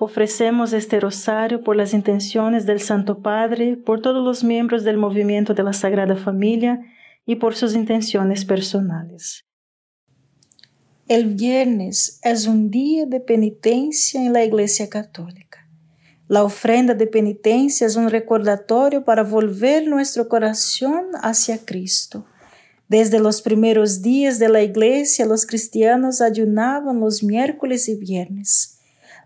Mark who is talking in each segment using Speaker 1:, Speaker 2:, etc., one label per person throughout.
Speaker 1: Ofrecemos este rosario por las intenciones del Santo Padre, por todos los miembros del movimiento de la Sagrada Familia y por sus intenciones personales. El viernes es un día de penitencia en la Iglesia Católica. La ofrenda de penitencia es un recordatorio para volver nuestro corazón hacia Cristo. Desde los primeros días de la Iglesia, los cristianos ayunaban los miércoles y viernes.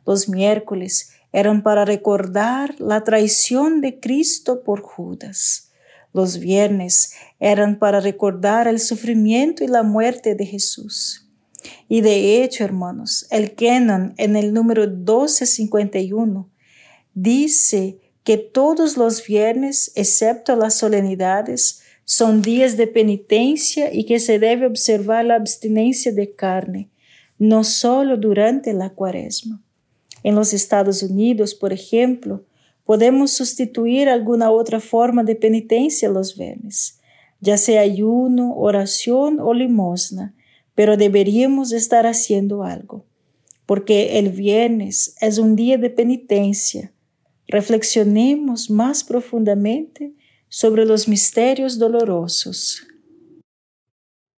Speaker 1: Los miércoles eran para recordar la traición de Cristo por Judas. Los viernes eran para recordar el sufrimiento y la muerte de Jesús. Y de hecho, hermanos, el canon en el número 1251 dice que todos los viernes, excepto las solemnidades, son días de penitencia y que se debe observar la abstinencia de carne, no solo durante la cuaresma. En los Estados Unidos, por ejemplo, podemos sustituir alguna otra forma de penitencia los viernes, ya sea ayuno, oración o limosna, pero deberíamos estar haciendo algo, porque el viernes es un día de penitencia. Reflexionemos más profundamente sobre los misterios dolorosos.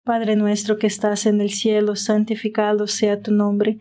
Speaker 1: Padre nuestro que estás en el cielo, santificado sea tu nombre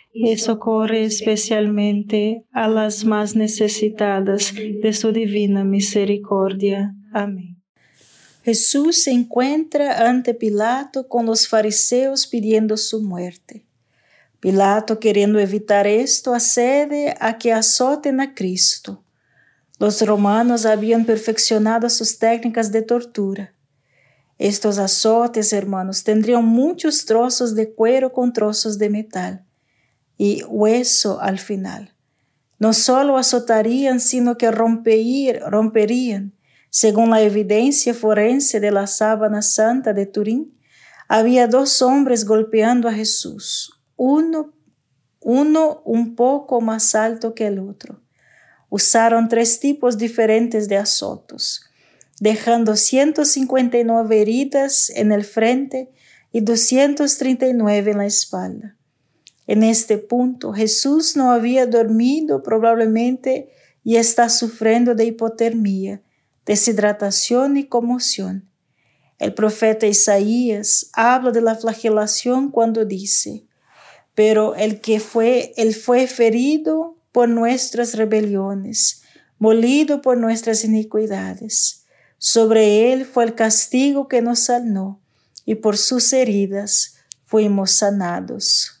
Speaker 1: y socorre especialmente a las más necesitadas de su divina misericordia. Amén. Jesús se encuentra ante Pilato con los fariseos pidiendo su muerte. Pilato, queriendo evitar esto, accede a que azoten a Cristo. Los romanos habían perfeccionado sus técnicas de tortura. Estos azotes, hermanos, tendrían muchos trozos de cuero con trozos de metal y hueso al final. No solo azotarían, sino que romperían. Según la evidencia forense de la sábana santa de Turín, había dos hombres golpeando a Jesús, uno, uno un poco más alto que el otro. Usaron tres tipos diferentes de azotos, dejando 159 heridas en el frente y 239 en la espalda. En este punto, Jesús no había dormido probablemente y está sufriendo de hipotermia, deshidratación y conmoción. El profeta Isaías habla de la flagelación cuando dice, pero el que fue, él fue ferido por nuestras rebeliones, molido por nuestras iniquidades. Sobre él fue el castigo que nos sanó, y por sus heridas fuimos sanados.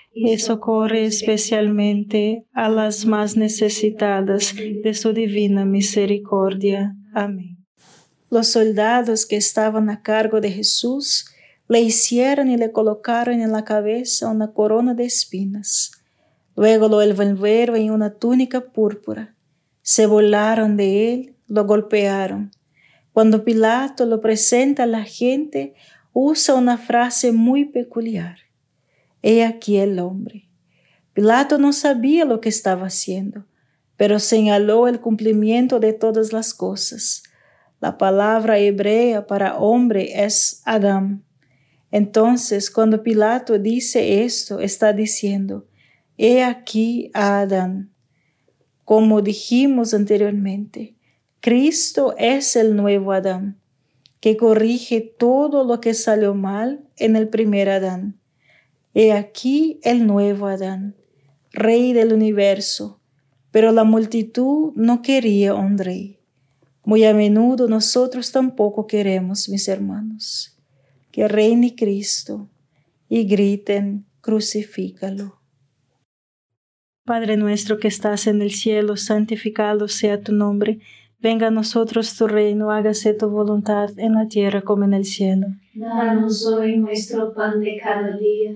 Speaker 1: y socorre especialmente a las más necesitadas de su divina misericordia. Amén. Los soldados que estaban a cargo de Jesús le hicieron y le colocaron en la cabeza una corona de espinas. Luego lo envolvieron en una túnica púrpura. Se burlaron de él, lo golpearon. Cuando Pilato lo presenta a la gente, usa una frase muy peculiar. He aquí el hombre. Pilato no sabía lo que estaba haciendo, pero señaló el cumplimiento de todas las cosas la palabra hebrea para hombre es Adam. Entonces, cuando Pilato dice esto, está diciendo, He aquí a Adán. Como dijimos anteriormente, Cristo es el nuevo Adán, que corrige todo lo que salió mal en el primer Adán. He aquí el nuevo Adán, rey del universo, pero la multitud no quería un rey. Muy a menudo nosotros tampoco queremos, mis hermanos, que reine Cristo y griten, crucifícalo. Padre nuestro que estás en el cielo, santificado sea tu nombre. Venga a nosotros tu reino, hágase tu voluntad en la tierra como en el cielo.
Speaker 2: Danos hoy nuestro pan de cada día,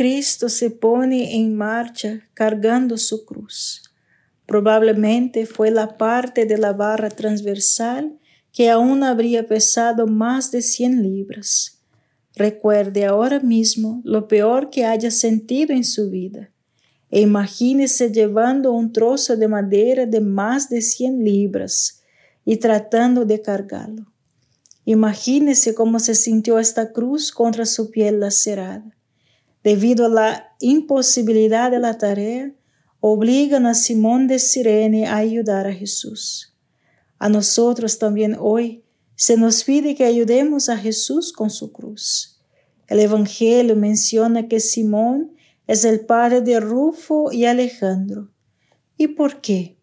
Speaker 1: Cristo se pone en marcha cargando su cruz. Probablemente fue la parte de la barra transversal que aún habría pesado más de cien libras. Recuerde ahora mismo lo peor que haya sentido en su vida e imagínese llevando un trozo de madera de más de 100 libras y tratando de cargarlo. Imagínese cómo se sintió esta cruz contra su piel lacerada. Debido a la imposibilidad de la tarea, obligan a Simón de Sirene a ayudar a Jesús. A nosotros también hoy se nos pide que ayudemos a Jesús con su cruz. El Evangelio menciona que Simón es el padre de Rufo y Alejandro. ¿Y por qué?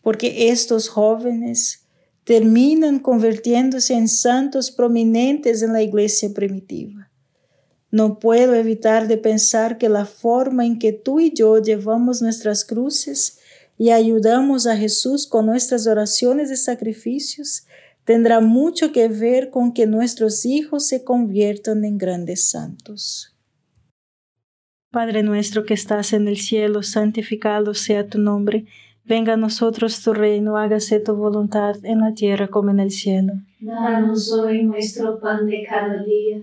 Speaker 1: Porque estos jóvenes terminan convirtiéndose en santos prominentes en la iglesia primitiva. No puedo evitar de pensar que la forma en que tú y yo llevamos nuestras cruces y ayudamos a Jesús con nuestras oraciones y sacrificios tendrá mucho que ver con que nuestros hijos se conviertan en grandes santos. Padre nuestro que estás en el cielo, santificado sea tu nombre. Venga a nosotros tu reino, hágase tu voluntad en la tierra como en el cielo.
Speaker 2: Danos hoy nuestro pan de cada día.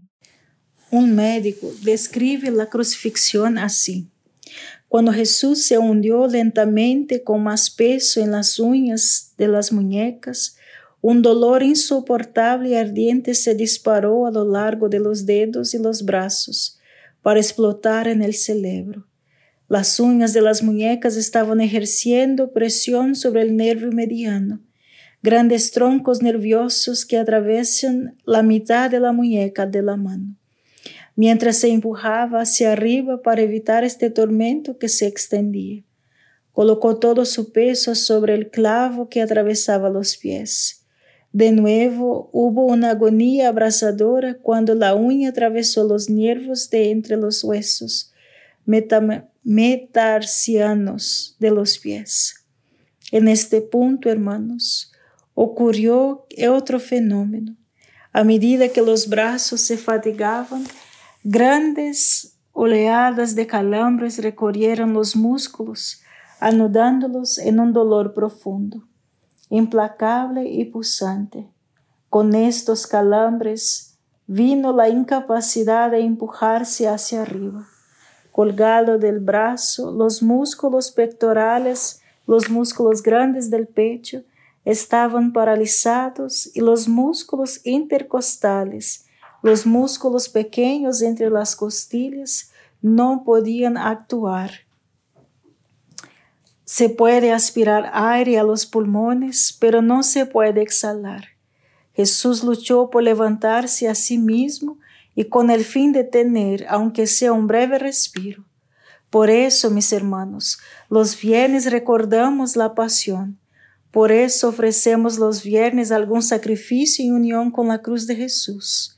Speaker 1: Un médico describe la crucifixión así. Cuando Jesús se hundió lentamente con más peso en las uñas de las muñecas, un dolor insoportable y ardiente se disparó a lo largo de los dedos y los brazos para explotar en el cerebro. Las uñas de las muñecas estaban ejerciendo presión sobre el nervio mediano, grandes troncos nerviosos que atravesan la mitad de la muñeca de la mano, mientras se empujaba hacia arriba para evitar este tormento que se extendía. Colocó todo su peso sobre el clavo que atravesaba los pies. De nuevo hubo una agonía abrasadora cuando la uña atravesó los nervios de entre los huesos, metarsianos de los pies. En este punto, hermanos, ocurrió otro fenómeno. A medida que los brazos se fatigaban, grandes oleadas de calambres recorrieron los músculos, anudándolos en un dolor profundo, implacable y pulsante. Con estos calambres vino la incapacidad de empujarse hacia arriba colgado del brazo, los músculos pectorales, los músculos grandes del pecho estaban paralizados y los músculos intercostales, los músculos pequeños entre las costillas, no podían actuar. Se puede aspirar aire a los pulmones, pero no se puede exhalar. Jesús luchó por levantarse a sí mismo y con el fin de tener, aunque sea un breve respiro. Por eso, mis hermanos, los viernes recordamos la pasión. Por eso ofrecemos los viernes algún sacrificio en unión con la cruz de Jesús.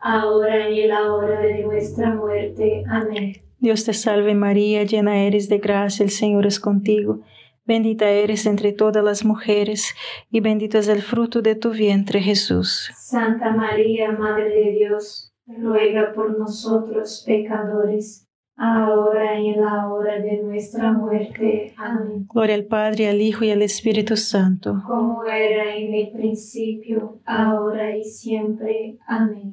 Speaker 2: ahora y en la hora de nuestra muerte. Amén.
Speaker 1: Dios te salve María, llena eres de gracia, el Señor es contigo. Bendita eres entre todas las mujeres y bendito es el fruto de tu vientre Jesús.
Speaker 2: Santa María, Madre de Dios, ruega por nosotros pecadores, ahora y en la hora de nuestra muerte. Amén.
Speaker 1: Gloria al Padre, al Hijo y al Espíritu Santo.
Speaker 2: Como era en el principio, ahora y siempre. Amén.